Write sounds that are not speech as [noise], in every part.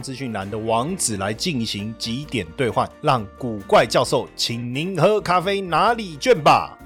资讯栏的网址来进行几点兑换，让古怪教授请您喝咖啡哪里卷吧。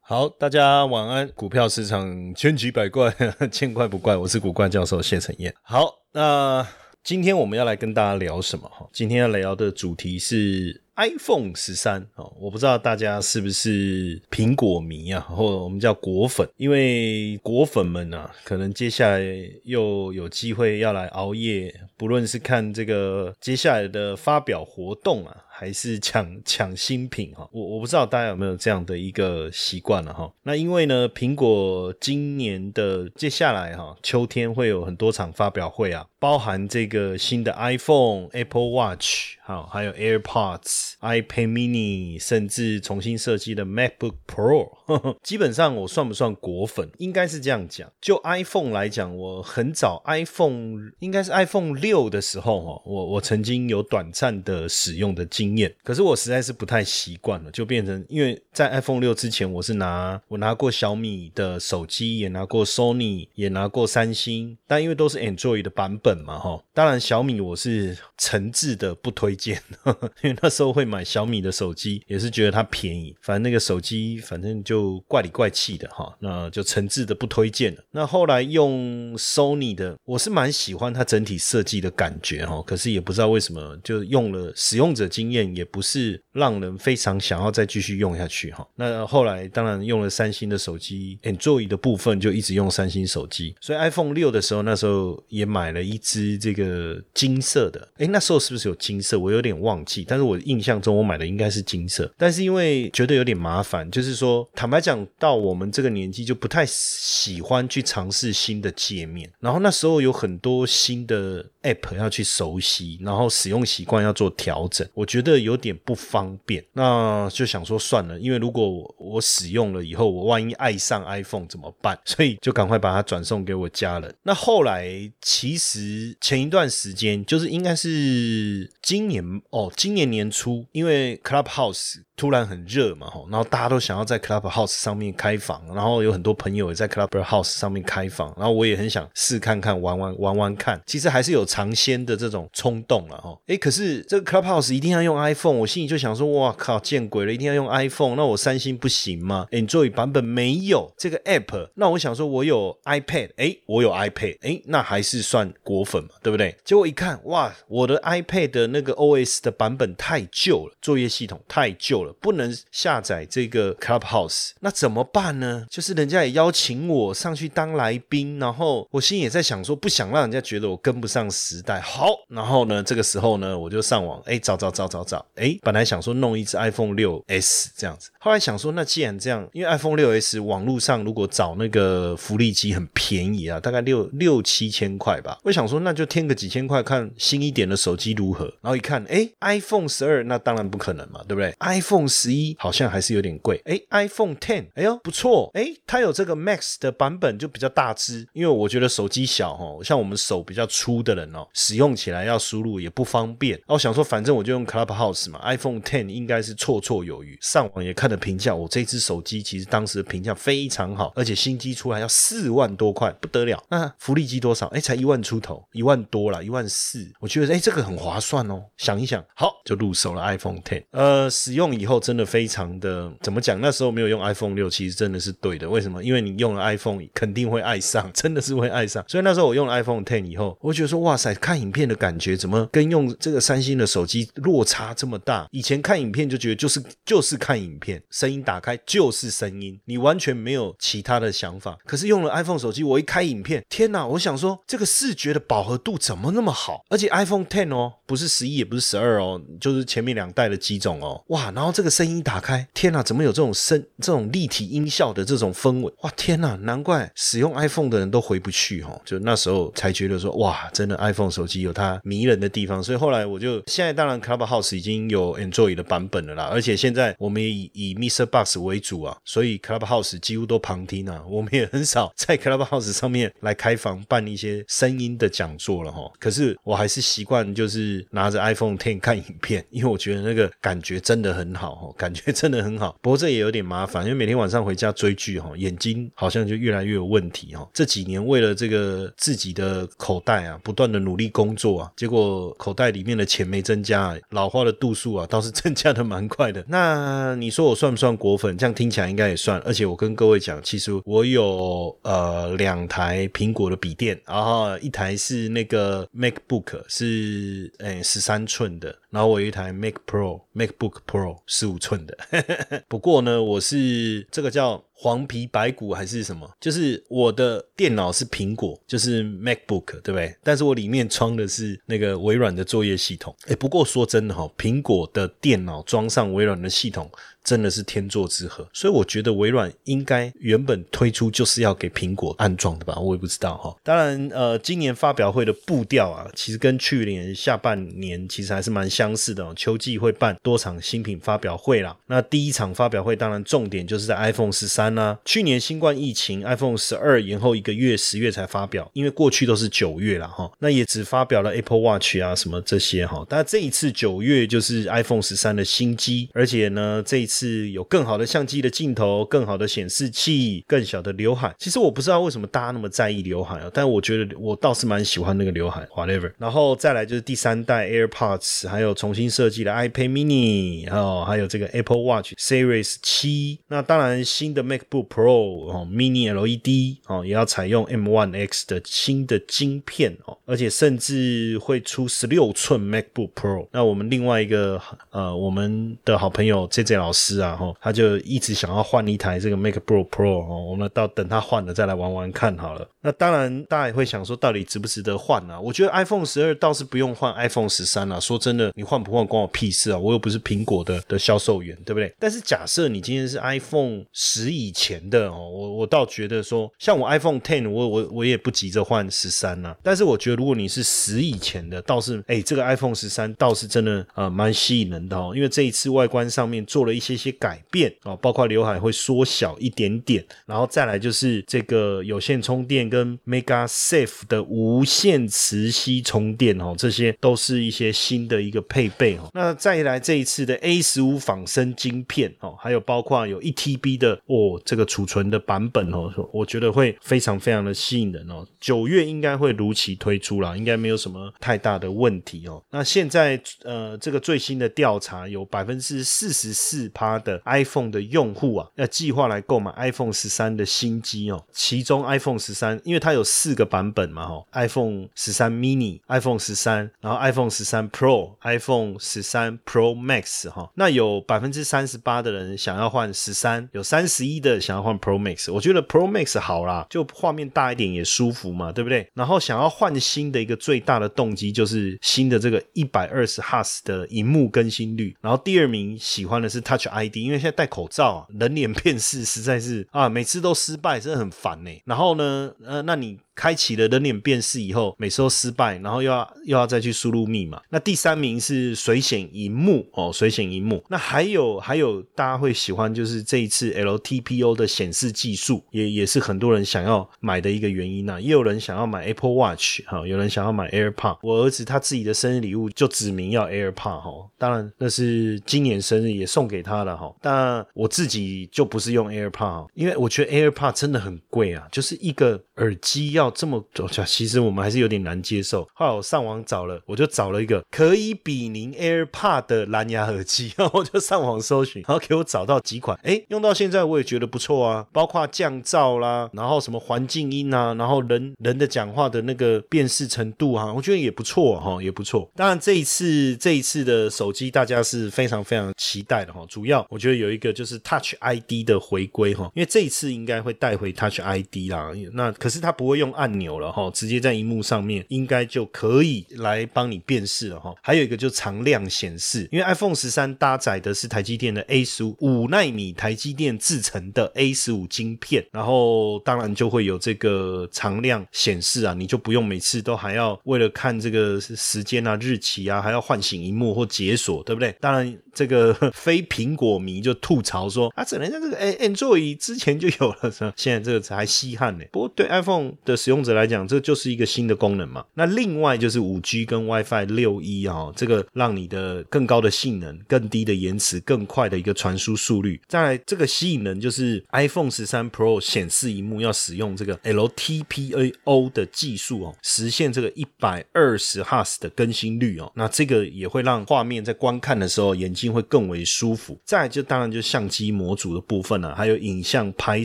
好，大家晚安。股票市场千奇百怪，[laughs] 见怪不怪。我是古怪教授谢承彦。好，那今天我们要来跟大家聊什么？哈，今天要聊的主题是 iPhone 十三。哦，我不知道大家是不是苹果迷啊，或者我们叫果粉。因为果粉们啊，可能接下来又有机会要来熬夜，不论是看这个接下来的发表活动啊。还是抢抢新品哈，我我不知道大家有没有这样的一个习惯了哈。那因为呢，苹果今年的接下来哈，秋天会有很多场发表会啊，包含这个新的 iPhone、Apple Watch，好，还有 AirPods、iPad Mini，甚至重新设计的 MacBook Pro。[laughs] 基本上我算不算果粉？应该是这样讲。就 iPhone 来讲，我很早 iPhone 应该是 iPhone 六的时候哈，我我曾经有短暂的使用的经。验，可是我实在是不太习惯了，就变成因为在 iPhone 六之前，我是拿我拿过小米的手机，也拿过 Sony，也拿过三星，但因为都是 Android 的版本嘛，哈，当然小米我是诚挚的不推荐，[laughs] 因为那时候会买小米的手机，也是觉得它便宜，反正那个手机反正就怪里怪气的哈，那就诚挚的不推荐了。那后来用 Sony 的，我是蛮喜欢它整体设计的感觉哈，可是也不知道为什么就用了使用者经验。也不是让人非常想要再继续用下去哈。那后来当然用了三星的手机，Android 的部分就一直用三星手机。所以 iPhone 六的时候，那时候也买了一只这个金色的。哎，那时候是不是有金色？我有点忘记。但是我印象象中我买的应该是金色。但是因为觉得有点麻烦，就是说坦白讲，到我们这个年纪就不太喜欢去尝试新的界面。然后那时候有很多新的 App 要去熟悉，然后使用习惯要做调整。我觉得。有点不方便，那就想说算了，因为如果我使用了以后，我万一爱上 iPhone 怎么办？所以就赶快把它转送给我家人。那后来其实前一段时间，就是应该是今年哦，今年年初，因为 Clubhouse。突然很热嘛，吼，然后大家都想要在 Clubhouse 上面开房，然后有很多朋友也在 Clubhouse 上面开房，然后我也很想试看看玩玩玩玩看，其实还是有尝鲜的这种冲动了，哈，诶，可是这个 Clubhouse 一定要用 iPhone，我心里就想说，哇靠，见鬼了，一定要用 iPhone，那我三星不行吗？Android 版本没有这个 App，那我想说我有 iPad，诶，我有 iPad，诶，那还是算果粉嘛，对不对？结果一看，哇，我的 iPad 的那个 OS 的版本太旧了，作业系统太旧了。不能下载这个 Clubhouse，那怎么办呢？就是人家也邀请我上去当来宾，然后我心也在想说，不想让人家觉得我跟不上时代。好，然后呢，这个时候呢，我就上网，哎，找找找找找，哎，本来想说弄一只 iPhone 六 S 这样子，后来想说，那既然这样，因为 iPhone 六 S 网络上如果找那个福利机很便宜啊，大概六六七千块吧，我想说那就添个几千块，看新一点的手机如何。然后一看，哎，iPhone 十二，那当然不可能嘛，对不对？iPhone 十一好像还是有点贵，哎，iPhone Ten，哎呦不错，哎，它有这个 Max 的版本就比较大只，因为我觉得手机小哈，像我们手比较粗的人哦，使用起来要输入也不方便。哦想说，反正我就用 Clubhouse 嘛，iPhone Ten 应该是绰绰有余。上网也看了评价，我这只手机其实当时的评价非常好，而且新机出来要四万多块，不得了。那福利机多少？哎，才一万出头，一万多了，一万四。我觉得哎，这个很划算哦。想一想，好，就入手了 iPhone Ten。呃，使用以后真的非常的怎么讲？那时候没有用 iPhone 六，其实真的是对的。为什么？因为你用了 iPhone，肯定会爱上，真的是会爱上。[laughs] 所以那时候我用了 iPhone Ten 以后，我觉得说哇塞，看影片的感觉怎么跟用这个三星的手机落差这么大？以前看影片就觉得就是就是看影片，声音打开就是声音，你完全没有其他的想法。可是用了 iPhone 手机，我一开影片，天哪！我想说这个视觉的饱和度怎么那么好？而且 iPhone Ten 哦，不是十一，也不是十二哦，就是前面。面两代的机种哦，哇，然后这个声音打开，天哪，怎么有这种声这种立体音效的这种氛围？哇，天哪，难怪使用 iPhone 的人都回不去哈，就那时候才觉得说，哇，真的 iPhone 手机有它迷人的地方，所以后来我就现在当然 Clubhouse 已经有 Android 的版本了啦，而且现在我们也以以 Mr. Box 为主啊，所以 Clubhouse 几乎都旁听啊，我们也很少 [laughs] 在 Clubhouse 上面来开房办一些声音的讲座了哈。可是我还是习惯就是拿着 iPhone Ten 看影片，因为我觉得那个感觉真的很好哈，[laughs] 感觉真的很好。不过这也有点麻烦，因为每天晚上回家追剧哈，眼睛好像就越来越有问题哈。这几年为了这个自己的口袋啊，不断的努力工作啊，结果口袋里面的钱没增加，老花的度数啊倒是增加的蛮快的。[laughs] 那你说我算不算果粉？这样听起来应该也算。而且我跟各位讲，其实我有呃两台苹果的笔电，然后一台是那个 MacBook 是诶十三寸的，然后我有一台 Mac Pro MacBook Pro 十五寸的。[laughs] 不过呢，我是这个叫。黄皮白骨还是什么？就是我的电脑是苹果，就是 MacBook，对不对？但是我里面装的是那个微软的作业系统。哎，不过说真的哈，苹果的电脑装上微软的系统。真的是天作之合，所以我觉得微软应该原本推出就是要给苹果安装的吧，我也不知道哈。当然，呃，今年发表会的步调啊，其实跟去年下半年其实还是蛮相似的。秋季会办多场新品发表会啦，那第一场发表会当然重点就是在 iPhone 十三啦。去年新冠疫情，iPhone 十二延后一个月，十月才发表，因为过去都是九月了哈。那也只发表了 Apple Watch 啊什么这些哈。但这一次九月就是 iPhone 十三的新机，而且呢，这一次。有更好的相机的镜头，更好的显示器，更小的刘海。其实我不知道为什么大家那么在意刘海啊，但我觉得我倒是蛮喜欢那个刘海。Whatever，然后再来就是第三代 AirPods，还有重新设计的 iPad Mini，哦，还有这个 Apple Watch Series 七。那当然新的 Mac MacBook Pro 哦，Mini LED 哦，也要采用 M1 X 的新的晶片哦，而且甚至会出十六寸 MacBook Pro。那我们另外一个呃，我们的好朋友 J J 老师。啊，哈，他就一直想要换一台这个 MacBook Pro 哦，我们到等他换了再来玩玩看好了。那当然，大家也会想说，到底值不值得换呢？我觉得 iPhone 十二倒是不用换 iPhone 十三了。说真的，你换不换关我屁事啊！我又不是苹果的的销售员，对不对？但是假设你今天是 iPhone 十以以前的哦，我我倒觉得说，像我 iPhone Ten，我我我也不急着换十三呐。但是我觉得，如果你是十以前的，倒是哎，这个 iPhone 十三倒是真的呃蛮吸引人的哦，因为这一次外观上面做了一些。些改变哦，包括刘海会缩小一点点，然后再来就是这个有线充电跟 Mega Safe 的无线磁吸充电哦，这些都是一些新的一个配备哦。那再来这一次的 A 十五仿生晶片哦，还有包括有一 TB 的哦这个储存的版本哦，我觉得会非常非常的吸引人哦。九月应该会如期推出了，应该没有什么太大的问题哦。那现在呃这个最新的调查有百分之四十四趴。的 iPhone 的用户啊，要计划来购买 iPhone 十三的新机哦。其中 iPhone 十三，因为它有四个版本嘛，哈，iPhone 十三 mini、iPhone 十三，然后 iPhone 十三 Pro、iPhone 十三 Pro Max 哈。那有百分之三十八的人想要换十三，有三十一的想要换 Pro Max。我觉得 Pro Max 好啦，就画面大一点也舒服嘛，对不对？然后想要换新的一个最大的动机就是新的这个一百二十赫兹的荧幕更新率。然后第二名喜欢的是 Touch ID，因为现在戴口罩啊，人脸辨识实在是啊，每次都失败，真的很烦呢。然后呢，呃，那你。开启了人脸辨识以后，每次都失败，然后又要又要再去输入密码。那第三名是水显荧幕哦，水显荧幕。那还有还有，大家会喜欢就是这一次 LTPO 的显示技术，也也是很多人想要买的一个原因呐。也有人想要买 Apple Watch 哈，有人想要买 AirPod。我儿子他自己的生日礼物就指明要 AirPod 哈，当然那是今年生日也送给他了哈。但我自己就不是用 AirPod，因为我觉得 AirPod 真的很贵啊，就是一个耳机要。这么多，其实我们还是有点难接受。后来我上网找了，我就找了一个可以比邻 AirPod 的蓝牙耳机，[laughs] 然后我就上网搜寻，然后给我找到几款。哎，用到现在我也觉得不错啊，包括降噪啦，然后什么环境音啊，然后人人的讲话的那个辨识程度哈，我觉得也不错哈，也不错。当然这一次这一次的手机大家是非常非常期待的哈，主要我觉得有一个就是 Touch ID 的回归哈，因为这一次应该会带回 Touch ID 啦，那可是它不会用。按钮了哈，直接在荧幕上面应该就可以来帮你辨识了哈。还有一个就常亮显示，因为 iPhone 十三搭载的是台积电的 A 十五五纳米台积电制成的 A 十五晶片，然后当然就会有这个常亮显示啊，你就不用每次都还要为了看这个时间啊、日期啊，还要唤醒荧幕或解锁，对不对？当然。这个 [laughs] 非苹果迷就吐槽说啊，只能像这个哎，Android 之前就有了，是吧？现在这个才稀罕呢。不过对 iPhone 的使用者来讲，这就是一个新的功能嘛。那另外就是五 G 跟 WiFi 六一啊，这个让你的更高的性能、更低的延迟、更快的一个传输速率。再来这个吸引人就是 iPhone 十三 Pro 显示荧幕要使用这个 LTPO 的技术哦，实现这个一百二十赫兹的更新率哦。那这个也会让画面在观看的时候眼睛。会更为舒服。再就当然就相机模组的部分了，还有影像拍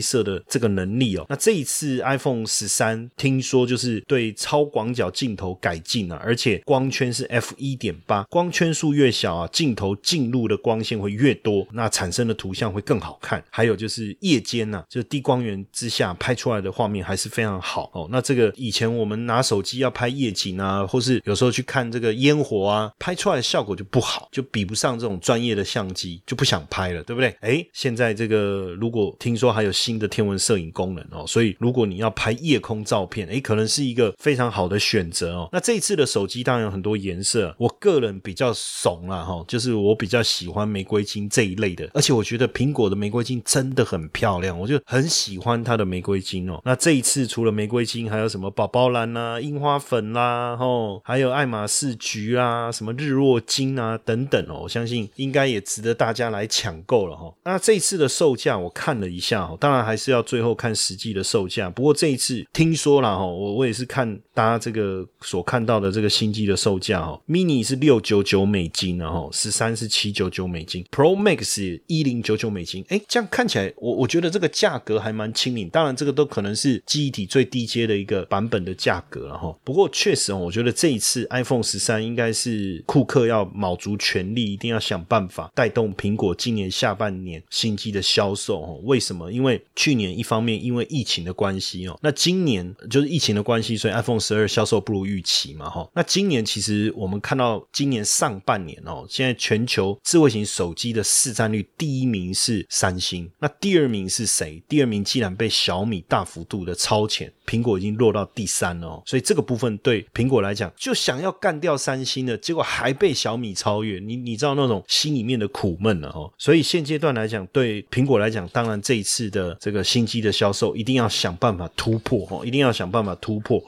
摄的这个能力哦。那这一次 iPhone 十三听说就是对超广角镜头改进了，而且光圈是 f 一点八，光圈数越小啊，镜头进入的光线会越多，那产生的图像会更好看。还有就是夜间呢，就低光源之下拍出来的画面还是非常好哦。那这个以前我们拿手机要拍夜景啊，或是有时候去看这个烟火啊，拍出来的效果就不好，就比不上这种专。专业的相机就不想拍了，对不对？哎，现在这个如果听说还有新的天文摄影功能哦，所以如果你要拍夜空照片，哎，可能是一个非常好的选择哦。那这一次的手机当然有很多颜色，我个人比较怂了哈，就是我比较喜欢玫瑰金这一类的，而且我觉得苹果的玫瑰金真的很漂亮，我就很喜欢它的玫瑰金哦。那这一次除了玫瑰金，还有什么宝宝蓝啦、樱花粉啦，吼，还有爱马仕橘啊、什么日落金啊等等哦，我相信。应该也值得大家来抢购了哈。那这次的售价我看了一下哈，当然还是要最后看实际的售价。不过这一次听说了哈，我我也是看大家这个所看到的这个新机的售价哈，mini 是六九九美金，然后十三是七九九美金，Pro Max 一零九九美金。哎，这样看起来我我觉得这个价格还蛮亲民。当然这个都可能是记忆体最低阶的一个版本的价格了哈。不过确实哦，我觉得这一次 iPhone 十三应该是库克要卯足全力，一定要想办。法带动苹果今年下半年新机的销售哦？为什么？因为去年一方面因为疫情的关系哦，那今年就是疫情的关系，所以 iPhone 十二销售不如预期嘛哈。那今年其实我们看到今年上半年哦，现在全球智慧型手机的市占率第一名是三星，那第二名是谁？第二名既然被小米大幅度的超前，苹果已经落到第三了哦。所以这个部分对苹果来讲，就想要干掉三星的结果还被小米超越。你你知道那种。心里面的苦闷了哦，所以现阶段来讲，对苹果来讲，当然这一次的这个新机的销售，一定要想办法突破哦，一定要想办法突破。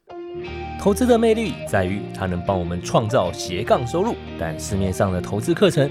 投资的魅力在于它能帮我们创造斜杠收入，但市面上的投资课程。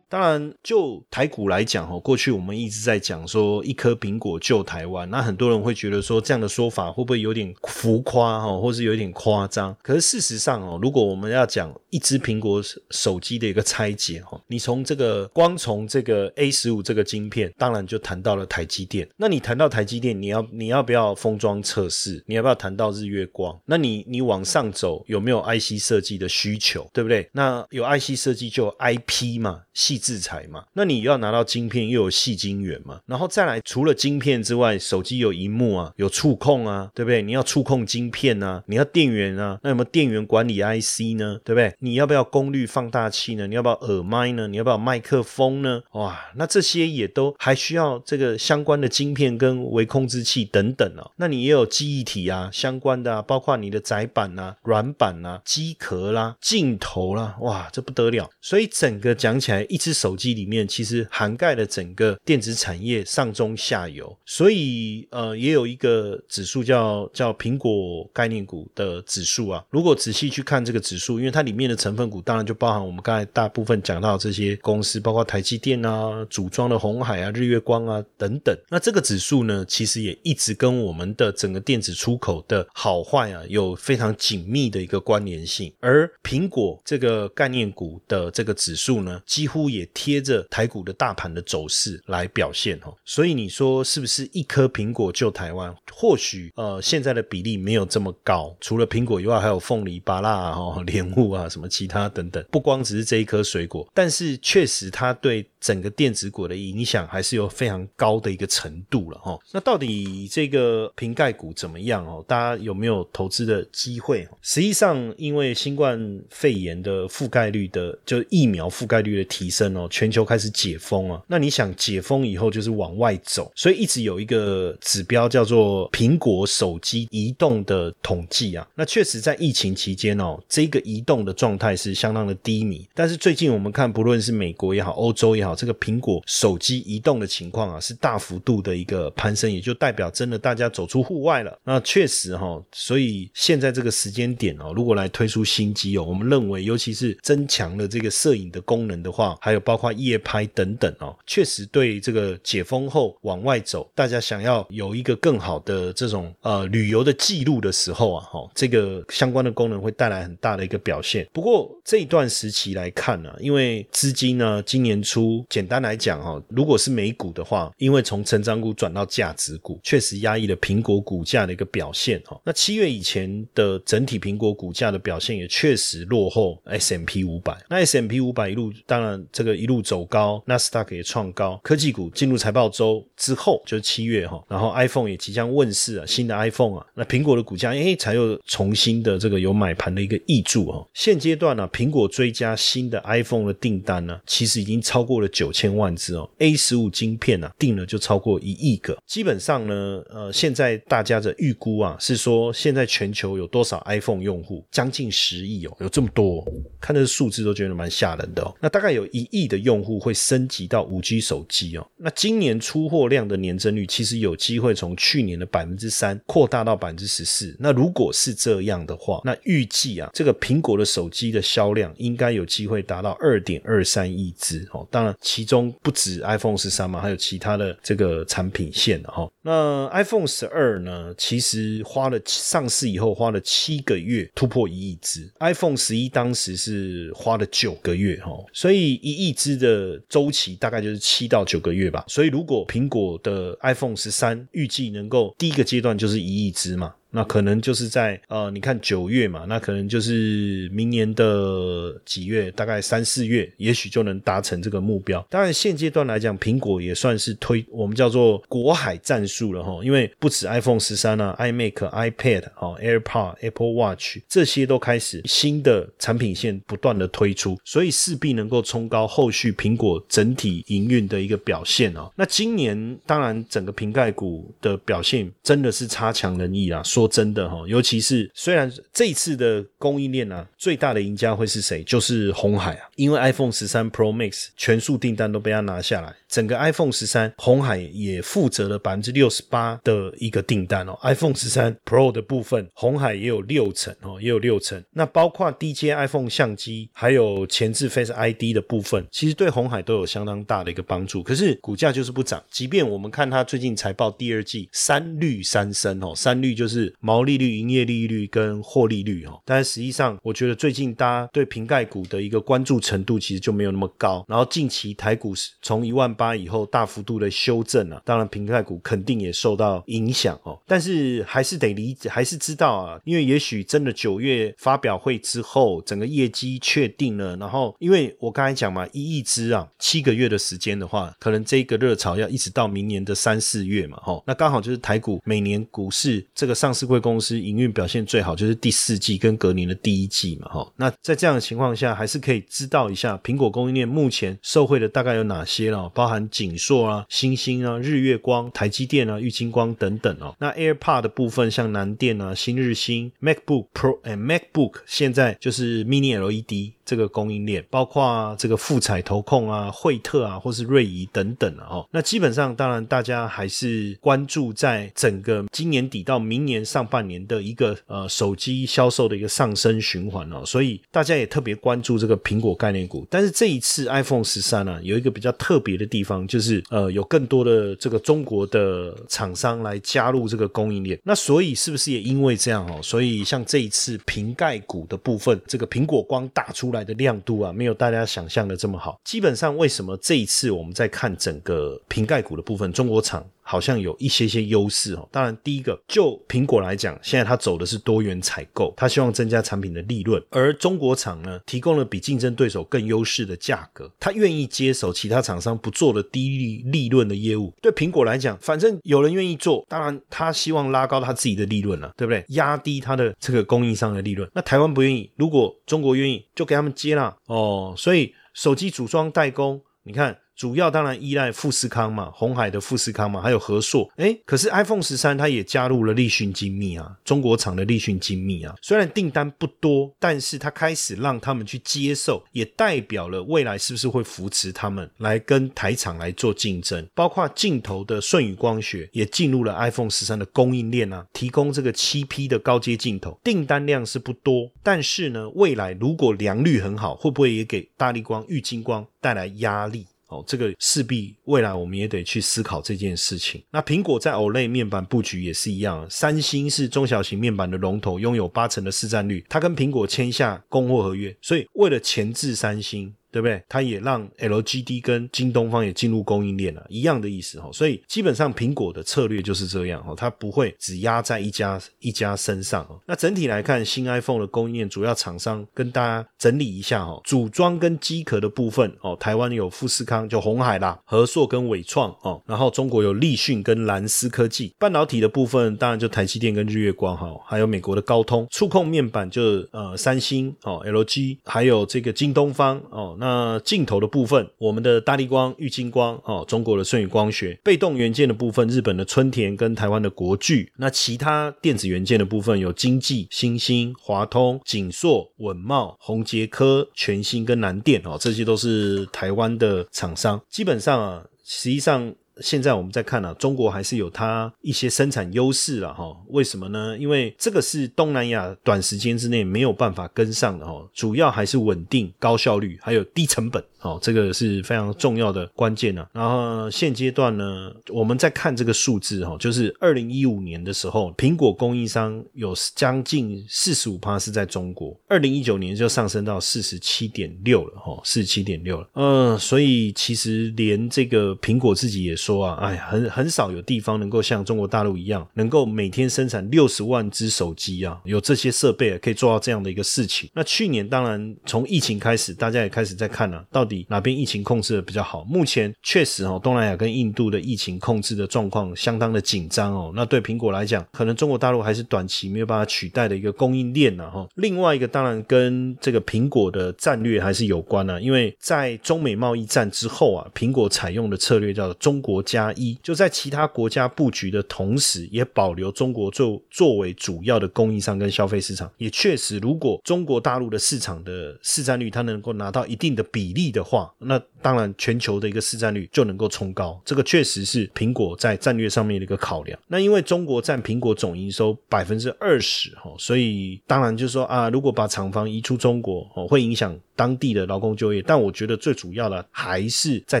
当然，就台股来讲哦，过去我们一直在讲说一颗苹果救台湾，那很多人会觉得说这样的说法会不会有点浮夸哈，或是有点夸张？可是事实上哦，如果我们要讲一只苹果手机的一个拆解哈，你从这个光从这个 A 十五这个晶片，当然就谈到了台积电。那你谈到台积电，你要你要不要封装测试？你要不要谈到日月光？那你你往上走有没有 IC 设计的需求？对不对？那有 IC 设计就 IP 嘛，细。制裁嘛，那你要拿到晶片又有细晶圆嘛，然后再来除了晶片之外，手机有荧幕啊，有触控啊，对不对？你要触控晶片啊，你要电源啊，那有没有电源管理 IC 呢？对不对？你要不要功率放大器呢？你要不要耳麦呢？你要不要麦克风呢？哇，那这些也都还需要这个相关的晶片跟微控制器等等哦。那你也有记忆体啊，相关的啊，包括你的载板啊、软板啊、机壳啦、镜头啦，哇，这不得了。所以整个讲起来，一只。手机里面其实涵盖了整个电子产业上中下游，所以呃，也有一个指数叫叫苹果概念股的指数啊。如果仔细去看这个指数，因为它里面的成分股当然就包含我们刚才大部分讲到这些公司，包括台积电啊、组装的红海啊、日月光啊等等。那这个指数呢，其实也一直跟我们的整个电子出口的好坏啊有非常紧密的一个关联性。而苹果这个概念股的这个指数呢，几乎也贴着台股的大盘的走势来表现哦。所以你说是不是一颗苹果救台湾？或许呃，现在的比例没有这么高。除了苹果以外，还有凤梨、芭辣、哈莲雾啊，什么其他等等。不光只是这一颗水果，但是确实它对整个电子股的影响还是有非常高的一个程度了哈。那到底这个瓶盖股怎么样哦？大家有没有投资的机会？实际上，因为新冠肺炎的覆盖率的，就疫苗覆盖率的提升哦，全球开始解封啊。那你想解封以后就是往外走，所以一直有一个指标叫做苹果手机移动的统计啊。那确实在疫情期间哦，这个移动的状态是相当的低迷。但是最近我们看，不论是美国也好，欧洲也好，这个苹果手机移动的情况啊，是大幅度的一个攀升，也就代表真的大家走出户外了。那确实哈，所以现在这个时间点哦，如果来推出新机哦，我们认为，尤其是增强了这个摄影的功能的话，还有包括夜拍等等哦，确实对这个解封后往外走，大家想要有一个更好的这种呃旅游的记录的时候啊，哈，这个相关的功能会带来很大的一个表现。不过这一段时期来看呢，因为资金呢，今年初简单来讲哈，如果是美股的话，因为从成长股转到价值股，确实压抑了苹果股价的一个表现哈。那七月以前的整体苹果股价的表现也确实落后 S M P 五百。那 S M P 五百一路当然这个一路走高，纳斯达克也创高，科技股进入财报周之后就是七月哈，然后 iPhone 也即将问世啊，新的 iPhone 啊，那苹果的股价哎才又重新的这个有买盘的一个益助哈。现阶段呢，苹果追加新的 iPhone 的订单呢，其实已经超过了九千万只哦，A 十五晶片呢订了就超过一亿个。基本上呢，呃，现在大家的预估啊是说，现在全球有多少 iPhone 用户？将近十亿哦，有这么多，看这数字都觉得蛮吓人的哦。那大概有一亿的用户会升级到五 G 手机哦。那今年出货量的年增率其实有机会从去年的百分之三扩大到百分之十四。那如果是这样的话，那预计啊，这个苹果的手机的销量应该有机会达到二点二三亿只哦。当然，其中不止 iPhone 十三嘛，还有其他的这个产品线的哈。那 iPhone 十二呢，其实花了上市以后花了七个月突破一亿只，iPhone 十一当时是花了九个月哈，所以一亿只的周期大概就是七到九个月吧。所以如果苹果的 iPhone 十三预计能够第一个阶段就是一亿只嘛。那可能就是在呃，你看九月嘛，那可能就是明年的几月，大概三四月，也许就能达成这个目标。当然，现阶段来讲，苹果也算是推我们叫做国海战术了哈，因为不止 iPhone 十三啊，iMac、iPad、哦 AirPod、Apple Watch 这些都开始新的产品线不断的推出，所以势必能够冲高后续苹果整体营运的一个表现哦。那今年当然整个瓶盖股的表现真的是差强人意啊，说。说真的哈，尤其是虽然这一次的供应链呢，最大的赢家会是谁？就是红海啊，因为 iPhone 十三 Pro Max 全数订单都被他拿下来，整个 iPhone 十三红海也负责了百分之六十八的一个订单哦。iPhone 十三 Pro 的部分，红海也有六成哦，也有六成。那包括低阶 iPhone 相机，还有前置 Face ID 的部分，其实对红海都有相当大的一个帮助。可是股价就是不涨，即便我们看它最近财报第二季三绿三升哦，三绿就是。毛利率、营业利率跟获利率哈，但是实际上，我觉得最近大家对瓶盖股的一个关注程度其实就没有那么高。然后近期台股从一万八以后大幅度的修正啊，当然瓶盖股肯定也受到影响哦。但是还是得理解，还是知道啊，因为也许真的九月发表会之后，整个业绩确定了，然后因为我刚才讲嘛，一亿只啊，七个月的时间的话，可能这个热潮要一直到明年的三四月嘛，哈，那刚好就是台股每年股市这个上市。四贵公司营运表现最好就是第四季跟隔年的第一季嘛，哈。那在这样的情况下，还是可以知道一下苹果供应链目前受惠的大概有哪些了，包含景硕啊、星星啊、日月光、台积电啊、玉金光等等哦。那 AirPod 的部分，像南电啊、新日新、MacBook Pro 哎 MacBook 现在就是 Mini LED。这个供应链，包括这个富彩投控啊、惠特啊，或是瑞仪等等啊。哦，那基本上当然大家还是关注在整个今年底到明年上半年的一个呃手机销售的一个上升循环哦，所以大家也特别关注这个苹果概念股。但是这一次 iPhone 十三呢，有一个比较特别的地方，就是呃有更多的这个中国的厂商来加入这个供应链。那所以是不是也因为这样哦？所以像这一次瓶盖股的部分，这个苹果光打出来的亮度啊，没有大家想象的这么好。基本上为什么这一次我们在看整个瓶盖股的部分，中国厂？好像有一些些优势哦。当然，第一个就苹果来讲，现在它走的是多元采购，它希望增加产品的利润。而中国厂呢，提供了比竞争对手更优势的价格，它愿意接手其他厂商不做的低利利润的业务。对苹果来讲，反正有人愿意做，当然他希望拉高他自己的利润了，对不对？压低他的这个供应商的利润。那台湾不愿意，如果中国愿意，就给他们接了哦。所以手机组装代工，你看。主要当然依赖富士康嘛，红海的富士康嘛，还有和硕。哎，可是 iPhone 十三它也加入了立讯精密啊，中国厂的立讯精密啊。虽然订单不多，但是它开始让他们去接受，也代表了未来是不是会扶持他们来跟台厂来做竞争。包括镜头的舜宇光学也进入了 iPhone 十三的供应链啊，提供这个七 P 的高阶镜头，订单量是不多，但是呢，未来如果良率很好，会不会也给大力光、玉金光带来压力？哦，这个势必未来我们也得去思考这件事情。那苹果在 OLED 面板布局也是一样，三星是中小型面板的龙头，拥有八成的市占率，它跟苹果签下供货合约，所以为了钳制三星。对不对？它也让 LGD 跟京东方也进入供应链了，一样的意思哈。所以基本上苹果的策略就是这样哈，它不会只压在一家一家身上。那整体来看，新 iPhone 的供应链主要厂商跟大家整理一下哈，组装跟机壳的部分哦，台湾有富士康，就红海啦，和硕跟伟创哦，然后中国有立讯跟蓝思科技。半导体的部分当然就台积电跟日月光哈，还有美国的高通。触控面板就呃三星哦，LG，还有这个京东方哦。那镜头的部分，我们的大力光、玉金光哦，中国的舜宇光学；被动元件的部分，日本的春田跟台湾的国巨。那其他电子元件的部分，有经济、新兴、华通、景硕、稳茂、宏杰科、全新跟南电哦，这些都是台湾的厂商。基本上啊，实际上。现在我们在看呢，中国还是有它一些生产优势了哈。为什么呢？因为这个是东南亚短时间之内没有办法跟上的哈。主要还是稳定、高效率，还有低成本哦，这个是非常重要的关键呢。然后现阶段呢，我们在看这个数字哈，就是二零一五年的时候，苹果供应商有将近四十五趴是在中国，二零一九年就上升到四十七点六了哈，四十七点六了。嗯，所以其实连这个苹果自己也。说啊，哎，很很少有地方能够像中国大陆一样，能够每天生产六十万只手机啊，有这些设备可以做到这样的一个事情。那去年当然从疫情开始，大家也开始在看了，到底哪边疫情控制的比较好？目前确实哦，东南亚跟印度的疫情控制的状况相当的紧张哦。那对苹果来讲，可能中国大陆还是短期没有办法取代的一个供应链呢哈。另外一个当然跟这个苹果的战略还是有关呢，因为在中美贸易战之后啊，苹果采用的策略叫中国。国加一就在其他国家布局的同时，也保留中国作作为主要的供应商跟消费市场。也确实，如果中国大陆的市场的市占率它能够拿到一定的比例的话，那当然全球的一个市占率就能够冲高。这个确实是苹果在战略上面的一个考量。那因为中国占苹果总营收百分之二十哈，所以当然就是说啊，如果把厂房移出中国哦，会影响当地的劳工就业。但我觉得最主要的还是在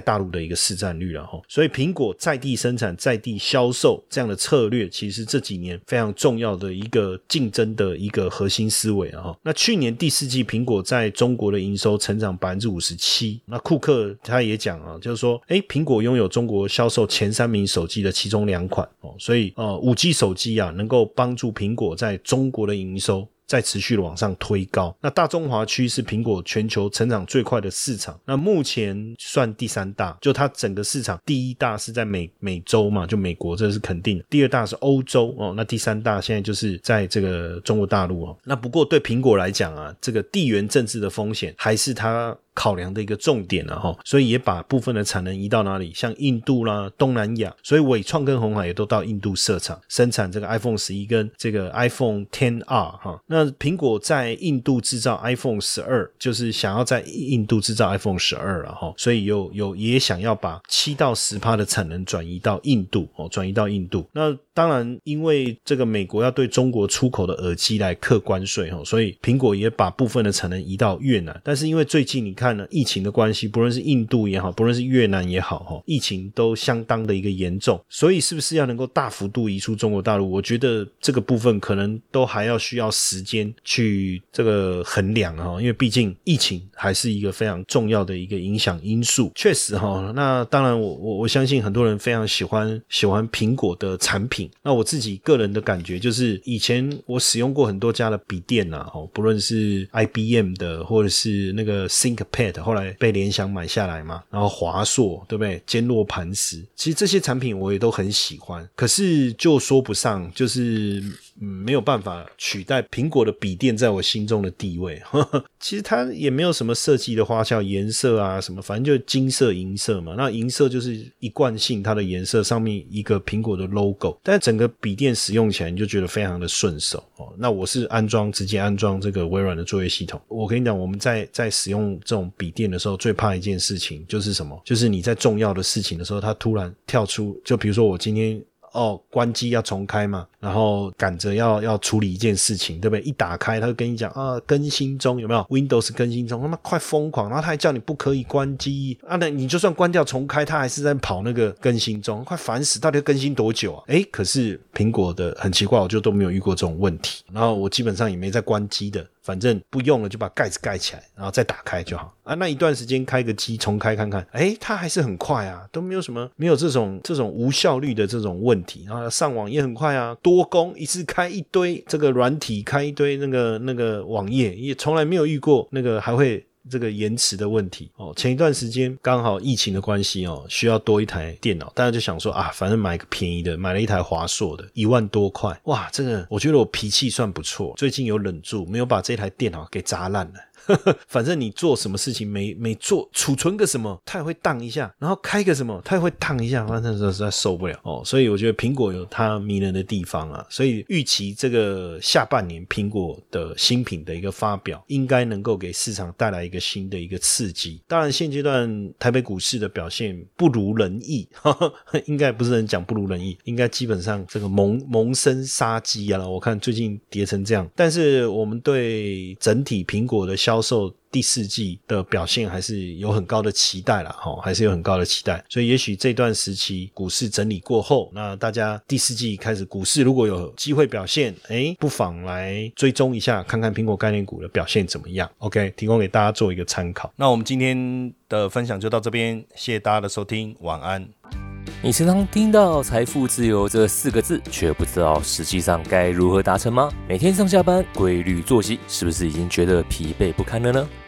大陆的一个市占率了哈，所以苹。果在地生产、在地销售这样的策略，其实这几年非常重要的一个竞争的一个核心思维啊。那去年第四季，苹果在中国的营收成长百分之五十七。那库克他也讲啊，就是说，哎，苹果拥有中国销售前三名手机的其中两款哦，所以呃，五 G 手机啊，能够帮助苹果在中国的营收。在持续的往上推高。那大中华区是苹果全球成长最快的市场，那目前算第三大，就它整个市场第一大是在美美洲嘛，就美国这是肯定的。第二大是欧洲哦，那第三大现在就是在这个中国大陆哦。那不过对苹果来讲啊，这个地缘政治的风险还是它考量的一个重点了哈，所以也把部分的产能移到哪里，像印度啦、东南亚，所以伟创跟红海也都到印度设厂生产这个 iPhone 十一跟这个 iPhone Ten R 哈。那苹果在印度制造 iPhone 十二，就是想要在印度制造 iPhone 十二了哈，所以有有也想要把七到十趴的产能转移到印度哦，转移到印度。那当然，因为这个美国要对中国出口的耳机来课关税哈，所以苹果也把部分的产能移到越南。但是因为最近你看呢，疫情的关系，不论是印度也好，不论是越南也好哈，疫情都相当的一个严重，所以是不是要能够大幅度移出中国大陆？我觉得这个部分可能都还要需要时间去这个衡量哈，因为毕竟疫情还是一个非常重要的一个影响因素。确实哈，那当然我我我相信很多人非常喜欢喜欢苹果的产品。那我自己个人的感觉就是，以前我使用过很多家的笔电呐，哦，不论是 IBM 的，或者是那个 ThinkPad，后来被联想买下来嘛，然后华硕，对不对？坚若磐石，其实这些产品我也都很喜欢，可是就说不上，就是嗯，没有办法取代苹果的笔电在我心中的地位。呵 [laughs] 呵其实它也没有什么设计的花俏颜色啊，什么，反正就金色、银色嘛。那银色就是一贯性，它的颜色上面一个苹果的 logo，但整个笔电使用起来你就觉得非常的顺手哦。那我是安装直接安装这个微软的作业系统。我跟你讲，我们在在使用这种笔电的时候，最怕一件事情就是什么？就是你在重要的事情的时候，它突然跳出，就比如说我今天哦关机要重开嘛。然后赶着要要处理一件事情，对不对？一打开，他就跟你讲啊，更新中有没有？Windows 更新中，他妈快疯狂！然后他还叫你不可以关机啊，那你就算关掉重开，他还是在跑那个更新中，快烦死！到底要更新多久啊？哎，可是苹果的很奇怪，我就都没有遇过这种问题。然后我基本上也没在关机的，反正不用了就把盖子盖起来，然后再打开就好啊。那一段时间开个机重开看看，哎，它还是很快啊，都没有什么没有这种这种无效率的这种问题。然后上网也很快啊。多工一次开一堆这个软体，开一堆那个那个网页，也从来没有遇过那个还会这个延迟的问题哦。前一段时间刚好疫情的关系哦，需要多一台电脑，大家就想说啊，反正买个便宜的，买了一台华硕的，一万多块，哇，这个我觉得我脾气算不错，最近有忍住，没有把这台电脑给砸烂了。[laughs] 反正你做什么事情没没做，储存个什么，它也会荡一下；然后开个什么，它也会荡一下。反正实在受不了哦，所以我觉得苹果有它迷人的地方啊。所以预期这个下半年苹果的新品的一个发表，应该能够给市场带来一个新的一个刺激。当然，现阶段台北股市的表现不如人意，[laughs] 应该不是人讲不如人意，应该基本上这个萌萌生杀机啊。我看最近跌成这样，但是我们对整体苹果的销销售第四季的表现还是有很高的期待了哈，还是有很高的期待，所以也许这段时期股市整理过后，那大家第四季开始股市如果有机会表现，哎，不妨来追踪一下，看看苹果概念股的表现怎么样。OK，提供给大家做一个参考。那我们今天的分享就到这边，谢谢大家的收听，晚安。你时常听到财富自由这四个字，却不知道实际上该如何达成吗？每天上下班规律作息，是不是已经觉得疲惫不堪了呢？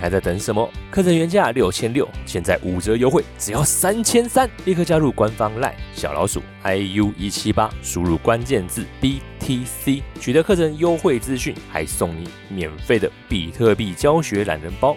还在等什么？课程原价六千六，现在五折优惠，只要三千三！立刻加入官方 LINE 小老鼠 iu 一七八，输入关键字 BTC，取得课程优惠资讯，还送你免费的比特币教学懒人包。